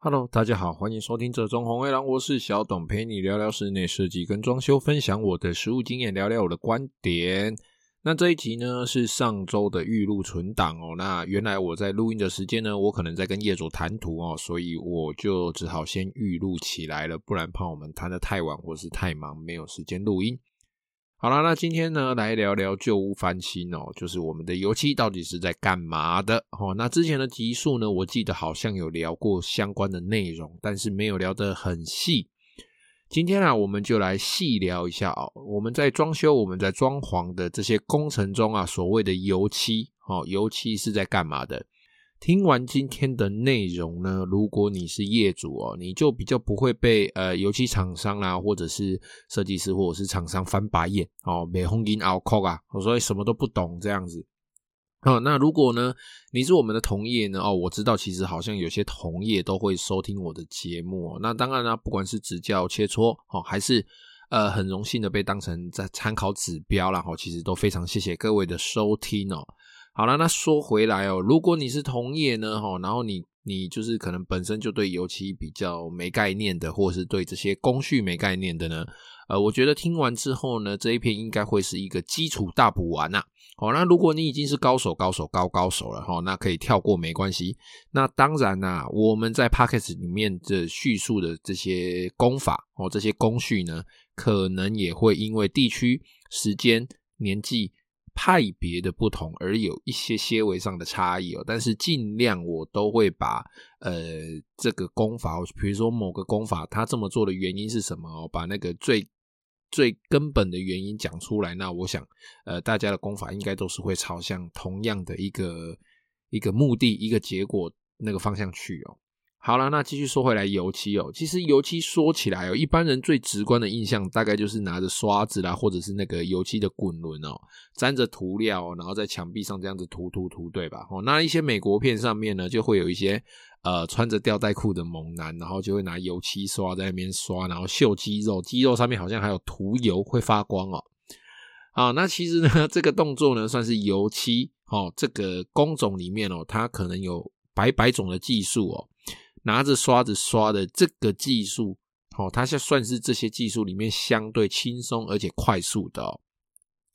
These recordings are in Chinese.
Hello，大家好，欢迎收听这中红黑狼，我是小董，陪你聊聊室内设计跟装修，分享我的实务经验，聊聊我的观点。那这一集呢是上周的预录存档哦。那原来我在录音的时间呢，我可能在跟业主谈图哦，所以我就只好先预录起来了，不然怕我们谈得太晚或是太忙，没有时间录音。好啦，那今天呢，来聊聊旧屋翻新哦，就是我们的油漆到底是在干嘛的哦。那之前的集数呢，我记得好像有聊过相关的内容，但是没有聊得很细。今天啊，我们就来细聊一下哦。我们在装修、我们在装潢的这些工程中啊，所谓的油漆哦，油漆是在干嘛的？听完今天的内容呢，如果你是业主哦，你就比较不会被呃油漆厂商啦，或者是设计师或者是厂商翻白眼哦，没红金拗扣啊，所以什么都不懂这样子。哦，那如果呢，你是我们的同业呢？哦，我知道其实好像有些同业都会收听我的节目。那当然啦，不管是指教切磋哦，还是呃很荣幸的被当成在参考指标啦，哦，其实都非常谢谢各位的收听哦。好了，那说回来哦，如果你是同业呢，哈，然后你你就是可能本身就对油漆比较没概念的，或者是对这些工序没概念的呢，呃，我觉得听完之后呢，这一篇应该会是一个基础大补完呐。好，那如果你已经是高手、高手、高高手了哈，那可以跳过没关系。那当然啦，我们在 Podcast 里面的叙述的这些工法哦，这些工序呢，可能也会因为地区、时间、年纪。派别的不同而有一些些微上的差异哦，但是尽量我都会把呃这个功法，比如说某个功法它这么做的原因是什么哦，把那个最最根本的原因讲出来，那我想呃大家的功法应该都是会朝向同样的一个一个目的、一个结果那个方向去哦。好了，那继续说回来，油漆哦，其实油漆说起来哦，一般人最直观的印象大概就是拿着刷子啦，或者是那个油漆的滚轮哦，沾着涂料，然后在墙壁上这样子涂涂涂，对吧？哦，那一些美国片上面呢，就会有一些呃穿着吊带裤的猛男，然后就会拿油漆刷在那边刷，然后秀肌肉，肌肉上面好像还有涂油会发光哦。好，那其实呢，这个动作呢，算是油漆哦，这个工种里面哦，它可能有百百种的技术哦。拿着刷子刷的这个技术，哦，它是算是这些技术里面相对轻松而且快速的哦。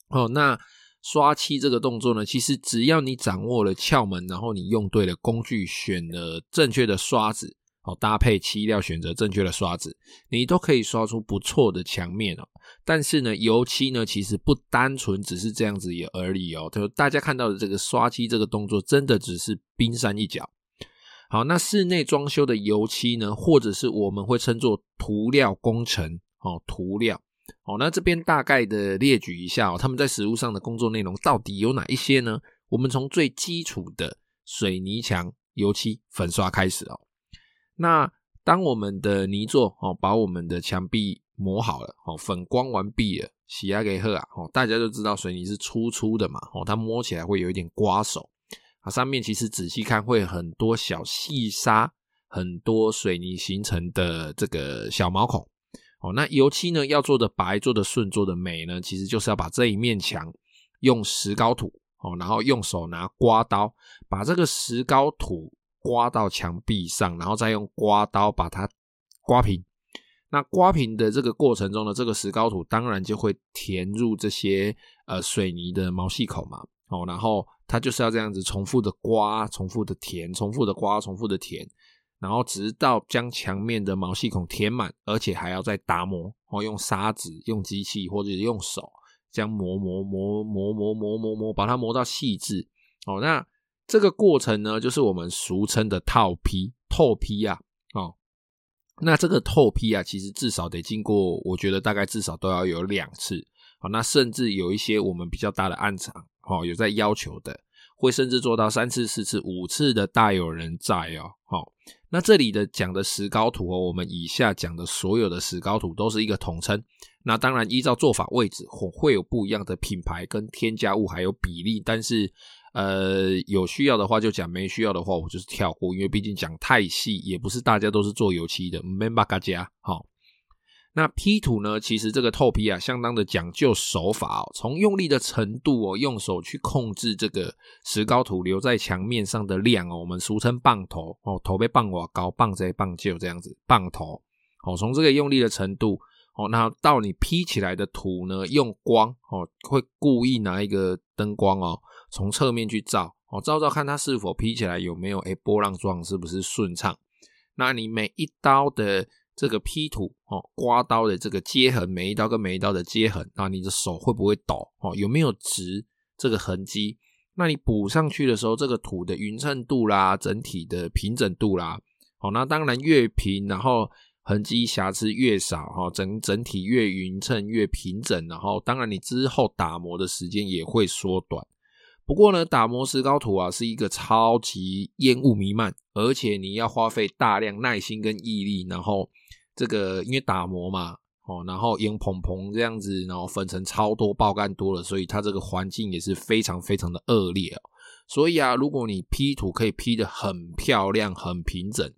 哦，那刷漆这个动作呢，其实只要你掌握了窍门，然后你用对了工具，选了正确的刷子，哦，搭配漆料选择正确的刷子，你都可以刷出不错的墙面哦。但是呢，油漆呢，其实不单纯只是这样子也而已哦。就大家看到的这个刷漆这个动作，真的只是冰山一角。好，那室内装修的油漆呢，或者是我们会称作涂料工程哦，涂料。好，那这边大概的列举一下哦，他们在实务上的工作内容到底有哪一些呢？我们从最基础的水泥墙油漆粉刷开始哦。那当我们的泥作哦，把我们的墙壁磨好了哦，粉光完毕了，洗牙给喝啊哦，大家都知道水泥是粗粗的嘛哦，它摸起来会有一点刮手。它上面其实仔细看会很多小细沙，很多水泥形成的这个小毛孔哦。那油漆呢，要做的白、做的顺、做的美呢，其实就是要把这一面墙用石膏土哦，然后用手拿刮刀把这个石膏土刮到墙壁上，然后再用刮刀把它刮平。那刮平的这个过程中呢，这个石膏土当然就会填入这些呃水泥的毛细孔嘛哦，然后。它就是要这样子重复的刮，重复的填，重复的刮，重复的填，然后直到将墙面的毛细孔填满，而且还要再打磨，哦，用砂纸、用机器或者用手将磨磨磨磨磨磨磨磨，把它磨到细致。哦，那这个过程呢，就是我们俗称的套坯、透坯啊。哦，那这个透坯啊，其实至少得经过，我觉得大概至少都要有两次。那甚至有一些我们比较大的案场。哦，有在要求的，会甚至做到三次、四次、五次的，大有人在哦。好，那这里的讲的石膏土哦，我们以下讲的所有的石膏土都是一个统称。那当然依照做法位置，会会有不一样的品牌跟添加物还有比例。但是呃，有需要的话就讲，没需要的话我就是跳过，因为毕竟讲太细，也不是大家都是做油漆的。没办法，家好。那 P 图呢，其实这个透批啊，相当的讲究手法哦，从用力的程度哦，用手去控制这个石膏土留在墙面上的量哦，我们俗称棒头哦，头被棒瓦高，棒在棒就这样子，棒头哦，从这个用力的程度哦，那到你 P 起来的图呢，用光哦，会故意拿一个灯光哦，从侧面去照哦，照照看它是否 P 起来有没有诶波浪状，是不是顺畅？那你每一刀的这个 P 图哦，刮刀的这个接痕，每一刀跟每一刀的接痕，那你的手会不会抖哦？有没有直这个痕迹？那你补上去的时候，这个土的匀称度啦，整体的平整度啦，好，那当然越平，然后痕迹瑕疵越少哈，整整体越匀称越平整，然后当然你之后打磨的时间也会缩短。不过呢，打磨石膏土啊，是一个超级烟雾弥漫，而且你要花费大量耐心跟毅力，然后这个因为打磨嘛，哦，然后烟蓬蓬这样子，然后粉尘超多，爆干多了，所以它这个环境也是非常非常的恶劣哦。所以啊，如果你 P 图可以 P 得很漂亮、很平整。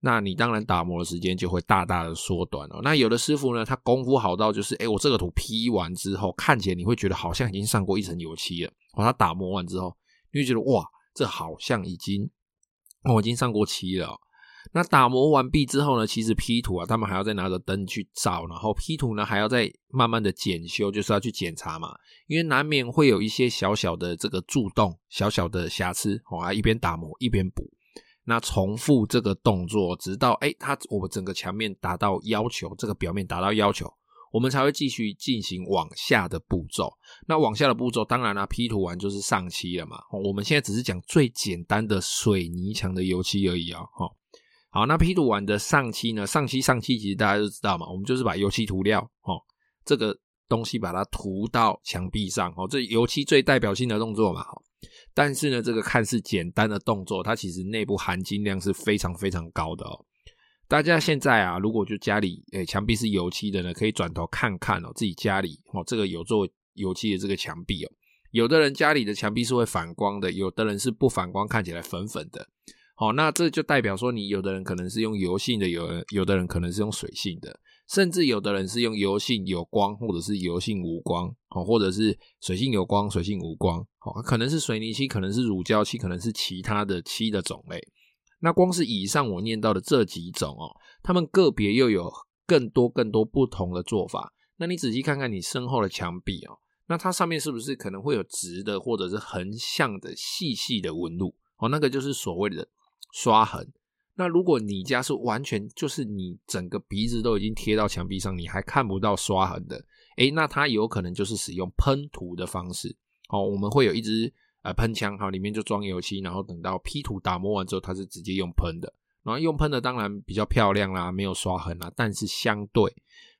那你当然打磨的时间就会大大的缩短哦。那有的师傅呢，他功夫好到就是，哎，我这个图 P 完之后，看起来你会觉得好像已经上过一层油漆了。哦，他打磨完之后，你会觉得哇，这好像已经，我已经上过漆了。那打磨完毕之后呢，其实批土啊，他们还要再拿着灯去照，然后批土呢还要再慢慢的检修，就是要去检查嘛，因为难免会有一些小小的这个蛀洞、小小的瑕疵，哦，啊，一边打磨一边补。那重复这个动作，直到哎，它我们整个墙面达到要求，这个表面达到要求，我们才会继续进行往下的步骤。那往下的步骤，当然啦，P 图完就是上漆了嘛。我们现在只是讲最简单的水泥墙的油漆而已啊。哈，好，那 P 图完的上漆呢？上漆上漆，其实大家都知道嘛，我们就是把油漆涂料，哦，这个东西把它涂到墙壁上，哦，这油漆最代表性的动作嘛，但是呢，这个看似简单的动作，它其实内部含金量是非常非常高的哦。大家现在啊，如果就家里诶墙壁是油漆的呢，可以转头看看哦，自己家里哦这个有做油漆的这个墙壁哦。有的人家里的墙壁是会反光的，有的人是不反光，看起来粉粉的。好，那这就代表说，你有的人可能是用油性的，有有的人可能是用水性的。甚至有的人是用油性有光，或者是油性无光，哦，或者是水性有光，水性无光，哦，可能是水泥漆，可能是乳胶漆，可能是其他的漆的种类。那光是以上我念到的这几种哦，他们个别又有更多更多不同的做法。那你仔细看看你身后的墙壁哦，那它上面是不是可能会有直的，或者是横向的细细的纹路？哦，那个就是所谓的刷痕。那如果你家是完全就是你整个鼻子都已经贴到墙壁上，你还看不到刷痕的，诶，那它有可能就是使用喷涂的方式。哦，我们会有一支呃喷枪，哈，里面就装油漆，然后等到 P 图打磨完之后，它是直接用喷的。然后用喷的当然比较漂亮啦，没有刷痕啦，但是相对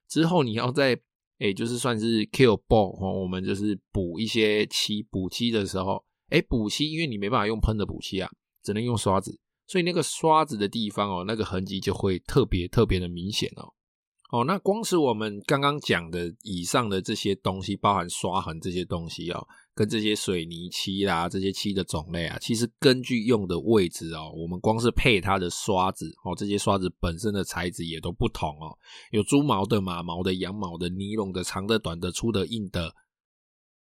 之后你要在诶，就是算是 kill ball 哦，我们就是补一些漆，补漆的时候，诶，补漆因为你没办法用喷的补漆啊，只能用刷子。所以那个刷子的地方哦，那个痕迹就会特别特别的明显哦。哦，那光是我们刚刚讲的以上的这些东西，包含刷痕这些东西哦，跟这些水泥漆啦，这些漆的种类啊，其实根据用的位置哦，我们光是配它的刷子哦，这些刷子本身的材质也都不同哦，有猪毛的、马毛的、羊毛的、尼龙的、长的、短的、粗的、硬的，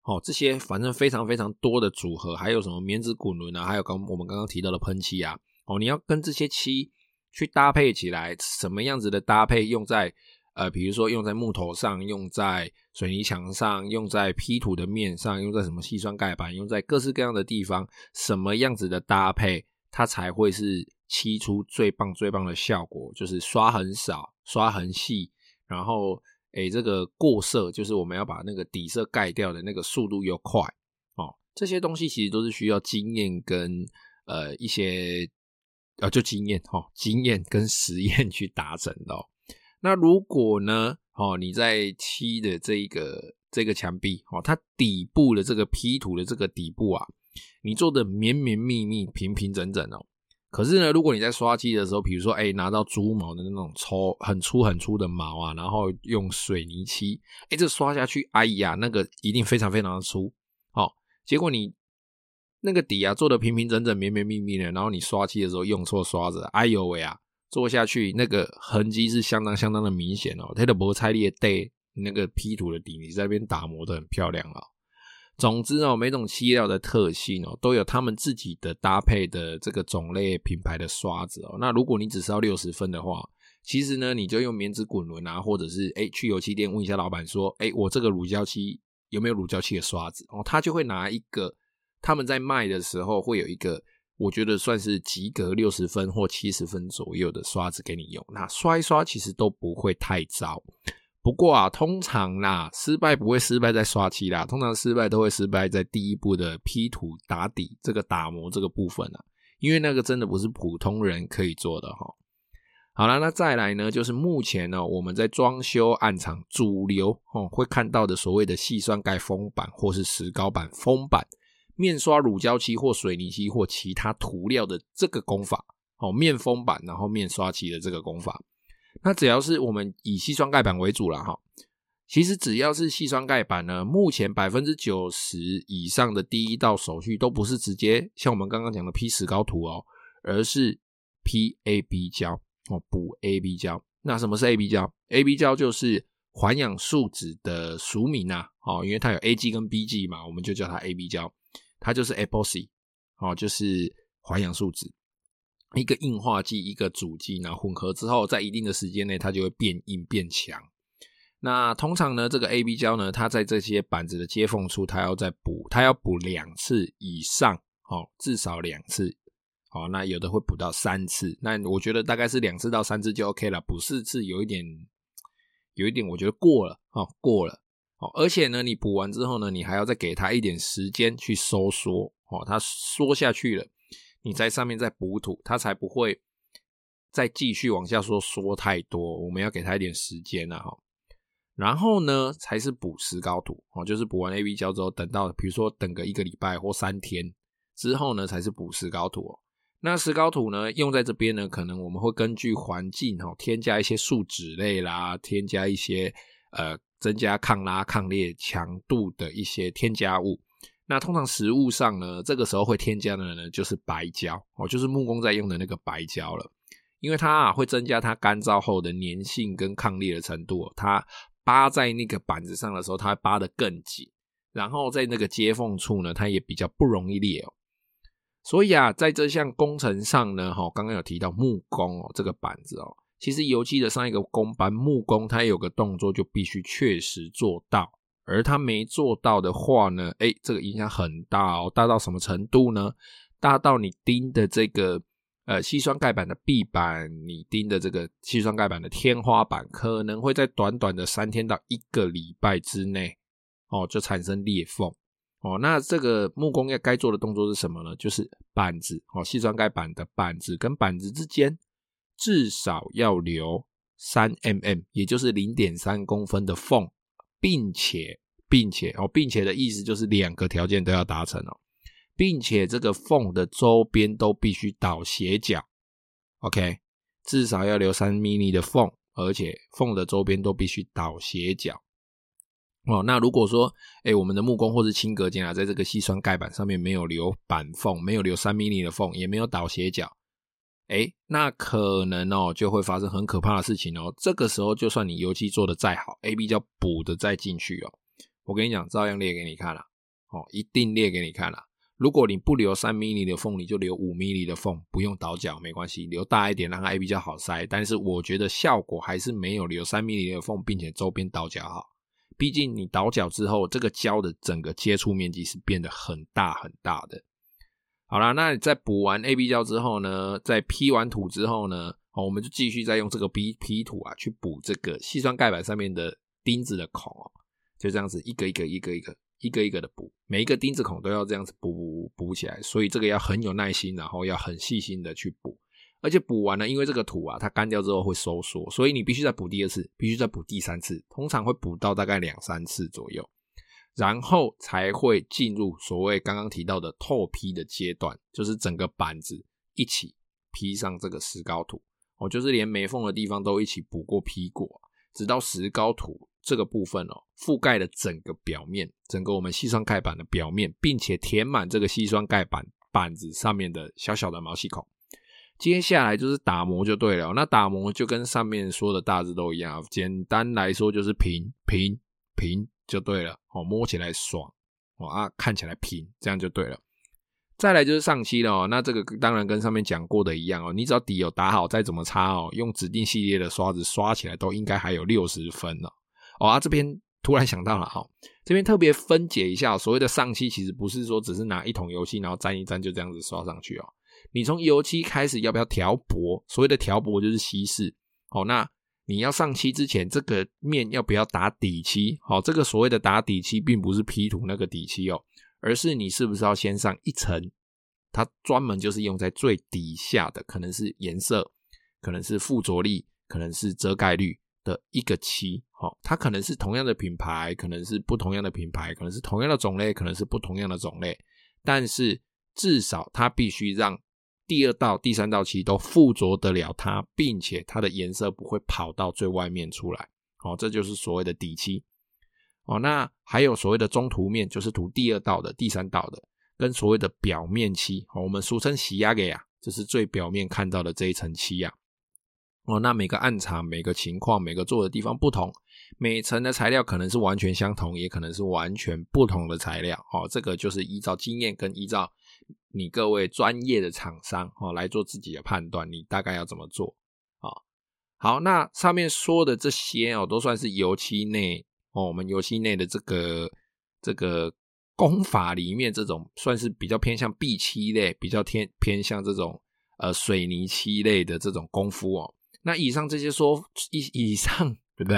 哦，这些反正非常非常多的组合，还有什么棉质滚轮啊，还有刚我们刚刚提到的喷漆啊。哦，你要跟这些漆去搭配起来，什么样子的搭配用在呃，比如说用在木头上，用在水泥墙上，用在 P 图的面上，用在什么细酸钙板，用在各式各样的地方，什么样子的搭配，它才会是漆出最棒最棒的效果？就是刷很少，刷很细，然后诶，这个过色，就是我们要把那个底色盖掉的那个速度又快哦。这些东西其实都是需要经验跟呃一些。呃，就经验哈，经验跟实验去达成的哦。那如果呢，哦，你在漆的这个这个墙壁哦，它底部的这个 P 图的这个底部啊，你做的绵绵密密、平平整整哦。可是呢，如果你在刷漆的时候，比如说，哎，拿到猪毛的那种粗、很粗、很粗的毛啊，然后用水泥漆，哎，这刷下去，哎呀，那个一定非常非常的粗。哦，结果你。那个底啊，做的平平整整、绵绵密密的，然后你刷漆的时候用错刷子，哎呦喂啊，做下去那个痕迹是相当相当的明显哦。它的摩擦力带那个 P 图的底，你在那边打磨的很漂亮哦。总之哦，每种漆料的特性哦，都有他们自己的搭配的这个种类品牌的刷子哦。那如果你只是要六十分的话，其实呢，你就用棉质滚轮啊，或者是哎去油漆店问一下老板说，哎，我这个乳胶漆有没有乳胶漆的刷子哦？他就会拿一个他们在卖的时候会有一个，我觉得算是及格六十分或七十分左右的刷子给你用。那刷一刷其实都不会太糟。不过啊，通常啦，失败不会失败在刷漆啦，通常失败都会失败在第一步的 P 图打底这个打磨这个部分啊，因为那个真的不是普通人可以做的哈。好啦，那再来呢，就是目前呢，我们在装修案场主流哦会看到的所谓的细酸钙封板或是石膏板封板，面刷乳胶漆或水泥漆或其他涂料的这个工法哦，面封板然后面刷漆的这个工法。那只要是我们以矽酸盖板为主了哈，其实只要是矽酸盖板呢，目前百分之九十以上的第一道手续都不是直接像我们刚刚讲的 P 石膏涂哦，而是 P AB 胶哦，补 AB 胶。那什么是 AB 胶？AB 胶就是环氧树脂的俗名呐，哦，因为它有 A G 跟 B G 嘛，我们就叫它 AB 胶，它就是 epoxy 哦，就是环氧树脂。一个硬化剂，一个主剂，然后混合之后，在一定的时间内，它就会变硬变强。那通常呢，这个 AB 胶呢，它在这些板子的接缝处，它要再补，它要补两次以上，哦，至少两次，哦，那有的会补到三次。那我觉得大概是两次到三次就 OK 了，补四次有一点，有一点我觉得过了，哦，过了，哦，而且呢，你补完之后呢，你还要再给它一点时间去收缩，哦，它缩下去了。你在上面再补土，它才不会再继续往下说说太多。我们要给它一点时间啊，哈。然后呢，才是补石膏土哦，就是补完 AB 胶之后，等到比如说等个一个礼拜或三天之后呢，才是补石膏土哦。那石膏土呢，用在这边呢，可能我们会根据环境哦，添加一些树脂类啦，添加一些呃，增加抗拉、抗裂强度的一些添加物。那通常食物上呢，这个时候会添加的呢，就是白胶哦，就是木工在用的那个白胶了，因为它啊会增加它干燥后的粘性跟抗裂的程度，它扒在那个板子上的时候，它会扒得更紧，然后在那个接缝处呢，它也比较不容易裂哦。所以啊，在这项工程上呢，哈，刚刚有提到木工哦，这个板子哦，其实油漆的上一个工班木工，它有个动作就必须确实做到。而他没做到的话呢，诶，这个影响很大哦，大到什么程度呢？大到你钉的这个呃矽酸钙板的壁板，你钉的这个矽酸钙板的天花板，可能会在短短的三天到一个礼拜之内，哦，就产生裂缝哦。那这个木工要该做的动作是什么呢？就是板子哦，矽酸钙板的板子跟板子之间至少要留三 mm，也就是零点三公分的缝。并且，并且哦，并且的意思就是两个条件都要达成哦，并且这个缝的周边都必须倒斜角，OK，至少要留三 mm 的缝，而且缝的周边都必须倒斜角哦。那如果说，哎，我们的木工或是轻隔间啊，在这个矽酸钙板上面没有留板缝，没有留三 mm 的缝，也没有倒斜角。哎，那可能哦，就会发生很可怕的事情哦。这个时候，就算你油漆做的再好，AB 胶补的再进去哦，我跟你讲，照样裂给你看了，哦，一定裂给你看了。如果你不留三 m 的缝，你就留五 m 的缝，不用倒角没关系，留大一点让它 AB 胶好塞。但是我觉得效果还是没有留三 mm 的缝，并且周边倒角好。毕竟你倒角之后，这个胶的整个接触面积是变得很大很大的。好啦，那你在补完 AB 胶之后呢，在 P 完土之后呢，好，我们就继续再用这个 B P 土啊去补这个细酸盖板上面的钉子的孔哦，就这样子一个一个一个一个一个一个的补，每一个钉子孔都要这样子补补补起来，所以这个要很有耐心，然后要很细心的去补，而且补完了，因为这个土啊它干掉之后会收缩，所以你必须再补第二次，必须再补第三次，通常会补到大概两三次左右。然后才会进入所谓刚刚提到的透批的阶段，就是整个板子一起批上这个石膏土，哦，就是连没缝的地方都一起补过批过，直到石膏土这个部分哦覆盖了整个表面，整个我们矽酸钙板的表面，并且填满这个矽酸钙板板子上面的小小的毛细孔。接下来就是打磨就对了。那打磨就跟上面说的大致都一样，简单来说就是平平平就对了。哦，摸起来爽哦啊，看起来平，这样就对了。再来就是上漆了哦，那这个当然跟上面讲过的一样哦，你只要底有打好，再怎么擦哦，用指定系列的刷子刷起来都应该还有六十分了。哦啊，这边突然想到了哈，这边特别分解一下，所谓的上漆其实不是说只是拿一桶油漆然后沾一沾就这样子刷上去哦。你从油漆开始要不要调薄？所谓的调薄就是稀释哦。那你要上漆之前，这个面要不要打底漆？好，这个所谓的打底漆，并不是 P 图那个底漆哦。而是你是不是要先上一层？它专门就是用在最底下的，可能是颜色，可能是附着力，可能是遮盖率的一个漆。好，它可能是同样的品牌，可能是不同样的品牌，可能是同样的种类，可能是不同样的种类。但是至少它必须让第二道、第三道漆都附着得了它，并且它的颜色不会跑到最外面出来。哦，这就是所谓的底漆。哦，那还有所谓的中涂面，就是涂第二道的、第三道的，跟所谓的表面漆，哦，我们俗称洗压给啊，就是最表面看到的这一层漆呀。哦，那每个暗场、每个情况、每个做的地方不同，每层的材料可能是完全相同，也可能是完全不同的材料。哦，这个就是依照经验跟依照你各位专业的厂商哦来做自己的判断，你大概要怎么做？哦，好，那上面说的这些哦，都算是油漆内。哦，我们油漆内的这个这个工法里面，这种算是比较偏向壁漆类，比较偏偏向这种呃水泥漆类的这种功夫哦。那以上这些说以以上 对不对？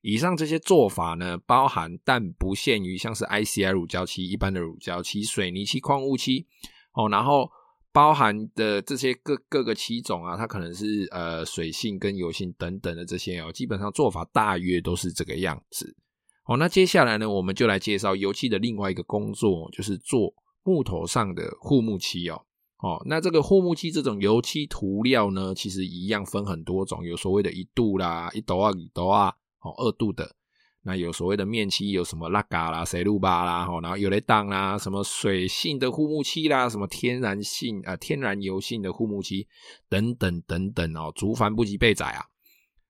以上这些做法呢，包含但不限于像是 ICI 乳胶漆、一般的乳胶漆、水泥漆、矿物漆哦，然后。包含的这些各各个漆种啊，它可能是呃水性跟油性等等的这些哦，基本上做法大约都是这个样子。好，那接下来呢，我们就来介绍油漆的另外一个工作，就是做木头上的护木漆哦。哦，那这个护木漆这种油漆涂料呢，其实一样分很多种，有所谓的一度啦、一度啊、一度啊，哦，二度的。那有所谓的面漆，有什么拉嘎啦、塞露巴啦，吼然后有雷当啦，什么水性的护木漆啦，什么天然性啊、呃、天然油性的护木漆等等等等哦，竹繁不及备载啊。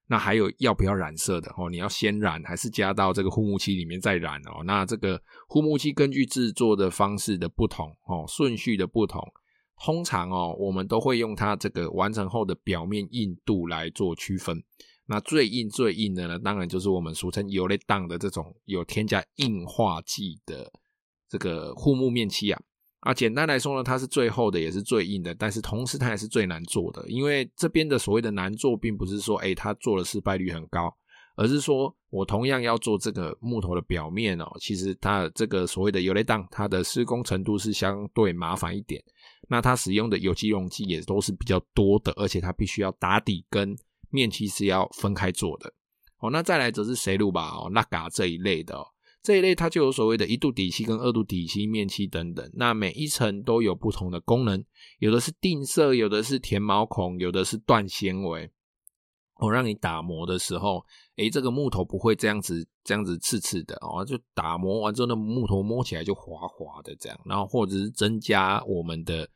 那还有要不要染色的哦？你要先染还是加到这个护木漆里面再染哦？那这个护木漆根据制作的方式的不同哦，顺序的不同，通常哦，我们都会用它这个完成后的表面硬度来做区分。那最硬最硬的呢，当然就是我们俗称油雷当的这种有添加硬化剂的这个护木面漆啊。啊，简单来说呢，它是最厚的，也是最硬的，但是同时它也是最难做的。因为这边的所谓的难做，并不是说诶它做的失败率很高，而是说我同样要做这个木头的表面哦，其实它这个所谓的油雷当，它的施工程度是相对麻烦一点。那它使用的有机溶剂也都是比较多的，而且它必须要打底跟。面漆是要分开做的。哦，那再来则是水路吧哦，拉嘎这一类的哦，这一类它就有所谓的一度底漆跟二度底漆面漆等等，那每一层都有不同的功能，有的是定色，有的是填毛孔，有的是断纤维，哦，让你打磨的时候，诶，这个木头不会这样子这样子刺刺的哦，就打磨完之后，那木头摸起来就滑滑的这样，然后或者是增加我们的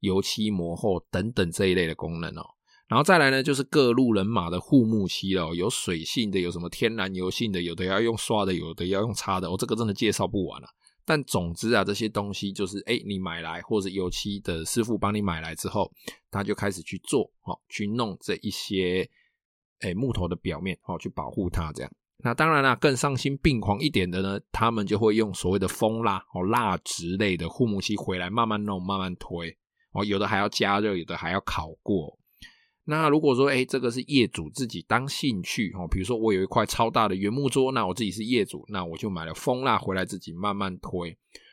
油漆磨厚等等这一类的功能哦。然后再来呢，就是各路人马的护木漆了，有水性的，有什么天然油性的，有的要用刷的，有的要用擦的，我、这个真的介绍不完了、啊。但总之啊，这些东西就是，哎，你买来或者油漆的师傅帮你买来之后，他就开始去做，哦，去弄这一些，哎，木头的表面，哦，去保护它这样。那当然啦，更丧心病狂一点的呢，他们就会用所谓的蜂蜡，哦，蜡之类的护木漆回来慢慢弄，慢慢推，哦，有的还要加热，有的还要烤过。那如果说，哎，这个是业主自己当兴趣哦，比如说我有一块超大的原木桌，那我自己是业主，那我就买了蜂蜡回来自己慢慢推，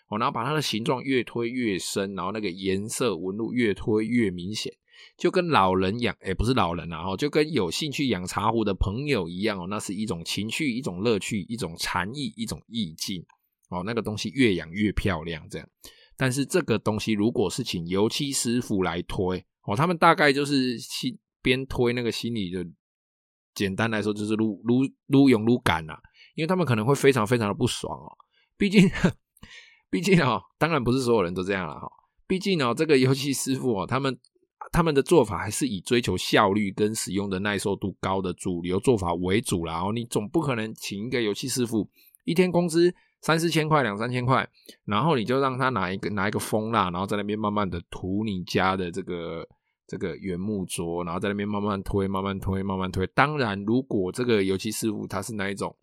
哦，然后把它的形状越推越深，然后那个颜色纹路越推越明显，就跟老人养，哎，不是老人啊，哦就跟有兴趣养茶壶的朋友一样哦，那是一种情趣，一种乐趣，一种禅意，一种意境，哦，那个东西越养越漂亮，这样。但是这个东西如果是请油漆师傅来推，哦，他们大概就是边推那个心里就简单来说就是撸撸撸勇撸赶呐，因为他们可能会非常非常的不爽哦。毕竟，毕竟哦，当然不是所有人都这样了哈。毕竟哦，这个游戏师傅哦，他们他们的做法还是以追求效率跟使用的耐受度高的主流做法为主啦。然后你总不可能请一个游戏师傅，一天工资三四千块、两三千块，然后你就让他拿一个拿一个蜂蜡，然后在那边慢慢的涂你家的这个这个原木桌，然后在那边慢慢推、慢慢推、慢慢推。当然，如果这个油漆师傅他是那一种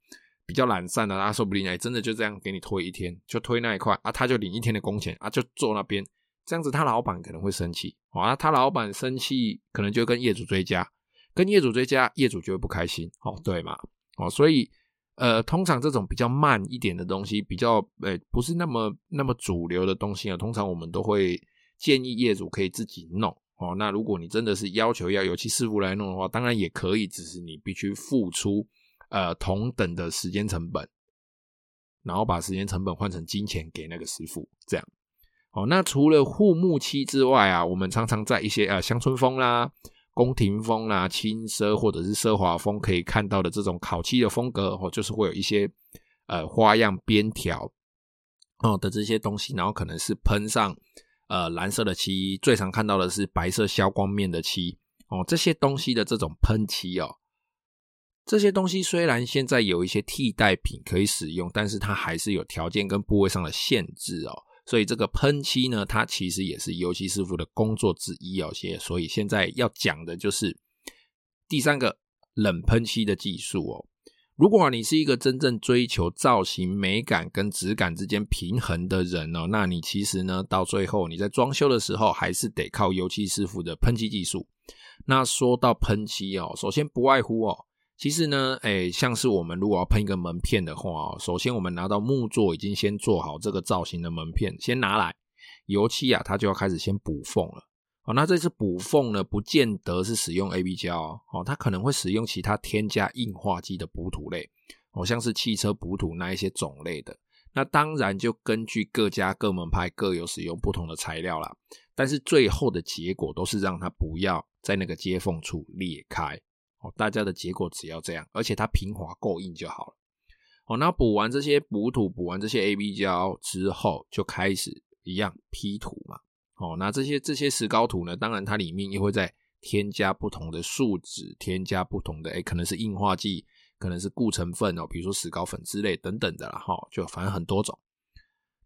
比较懒散的，他说不定哎，真的就这样给你推一天，就推那一块啊，他就领一天的工钱啊，就坐那边。这样子，他老板可能会生气啊，他老板生气，可能就跟业主追加，跟业主追加，业主就会不开心，哦，对嘛，哦，所以，呃，通常这种比较慢一点的东西，比较，呃，不是那么那么主流的东西啊，通常我们都会建议业主可以自己弄，哦，那如果你真的是要求要油漆师傅来弄的话，当然也可以，只是你必须付出，呃，同等的时间成本，然后把时间成本换成金钱给那个师傅，这样。哦，那除了护木漆之外啊，我们常常在一些呃乡村风啦、宫廷风啦、轻奢或者是奢华风可以看到的这种烤漆的风格，哦，就是会有一些呃花样边条哦的这些东西，然后可能是喷上呃蓝色的漆，最常看到的是白色消光面的漆哦，这些东西的这种喷漆哦，这些东西虽然现在有一些替代品可以使用，但是它还是有条件跟部位上的限制哦。所以这个喷漆呢，它其实也是油漆师傅的工作之一哦。些，所以现在要讲的就是第三个冷喷漆的技术哦。如果你是一个真正追求造型美感跟质感之间平衡的人哦，那你其实呢，到最后你在装修的时候，还是得靠油漆师傅的喷漆技术。那说到喷漆哦，首先不外乎哦。其实呢，诶，像是我们如果要喷一个门片的话哦，首先我们拿到木作已经先做好这个造型的门片，先拿来油漆啊，它就要开始先补缝了。好，那这次补缝呢，不见得是使用 AB 胶哦，它可能会使用其他添加硬化剂的补土类，哦，像是汽车补土那一些种类的。那当然就根据各家各门派各有使用不同的材料啦，但是最后的结果都是让它不要在那个接缝处裂开。哦，大家的结果只要这样，而且它平滑够硬就好了。哦，那补完这些补土，补完这些 AB 胶之后，就开始一样 P 土嘛。哦，那这些这些石膏土呢，当然它里面也会再添加不同的树脂，添加不同的诶、欸、可能是硬化剂，可能是固成分哦，比如说石膏粉之类等等的啦。哈，就反正很多种。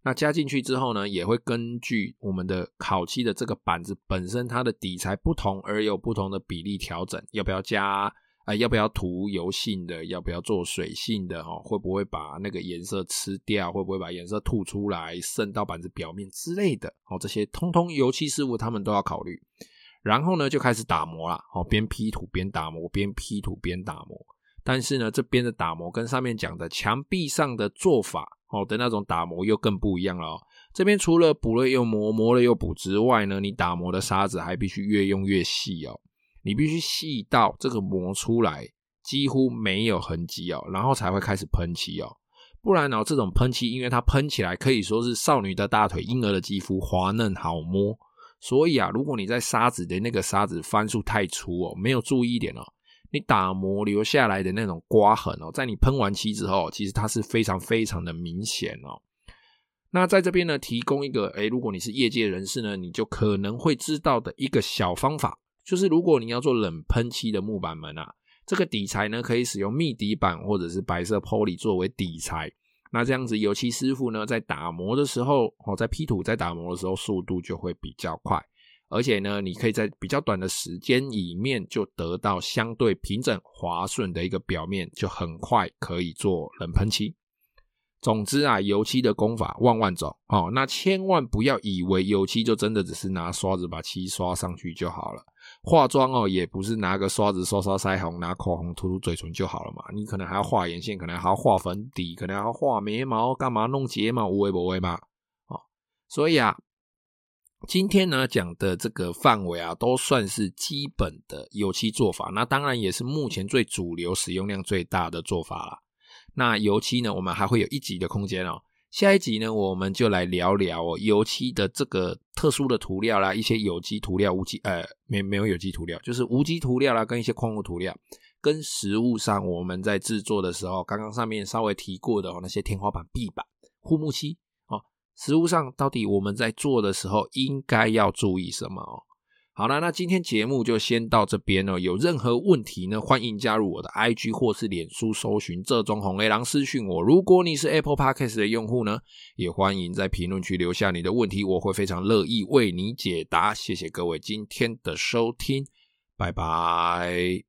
那加进去之后呢，也会根据我们的烤漆的这个板子本身它的底材不同而有不同的比例调整，要不要加啊、要不要涂油性的？要不要做水性的？哈，会不会把那个颜色吃掉？会不会把颜色吐出来渗到板子表面之类的？哦，这些通通油漆师傅他们都要考虑。然后呢，就开始打磨啦。哦，边批土边打磨，边批土边打磨。但是呢，这边的打磨跟上面讲的墙壁上的做法。哦的那种打磨又更不一样了哦。这边除了补了又磨，磨了又补之外呢，你打磨的砂子还必须越用越细哦。你必须细到这个磨出来几乎没有痕迹哦，然后才会开始喷漆哦。不然呢，这种喷漆因为它喷起来可以说是少女的大腿、婴儿的肌肤，滑嫩好摸。所以啊，如果你在砂纸的那个砂纸番数太粗哦，没有注意一点哦。你打磨留下来的那种刮痕哦，在你喷完漆之后，其实它是非常非常的明显哦。那在这边呢，提供一个，诶，如果你是业界人士呢，你就可能会知道的一个小方法，就是如果你要做冷喷漆的木板门啊，这个底材呢，可以使用密底板或者是白色 Poly 作为底材。那这样子，油漆师傅呢，在打磨的时候，哦，在批土在打磨的时候，速度就会比较快。而且呢，你可以在比较短的时间里面就得到相对平整滑顺的一个表面，就很快可以做冷喷漆。总之啊，油漆的工法万万种哦，那千万不要以为油漆就真的只是拿刷子把漆刷上去就好了。化妆哦，也不是拿个刷子刷刷腮红，拿口红涂涂嘴唇就好了嘛。你可能还要画眼线，可能还要画粉底，可能还要画眉毛，干嘛弄睫毛？无为不为嘛？哦，所以啊。今天呢，讲的这个范围啊，都算是基本的油漆做法，那当然也是目前最主流、使用量最大的做法了。那油漆呢，我们还会有一集的空间哦。下一集呢，我们就来聊聊哦，油漆的这个特殊的涂料啦，一些有机涂料、无机呃没没有有机涂料，就是无机涂料啦，跟一些矿物涂料，跟实物上我们在制作的时候，刚刚上面稍微提过的哦，那些天花板、壁板、护木漆哦。实物上，到底我们在做的时候应该要注意什么哦？好了，那今天节目就先到这边了。有任何问题呢，欢迎加入我的 IG 或是脸书搜寻这中红 A 狼私讯我。如果你是 Apple Podcast 的用户呢，也欢迎在评论区留下你的问题，我会非常乐意为你解答。谢谢各位今天的收听，拜拜。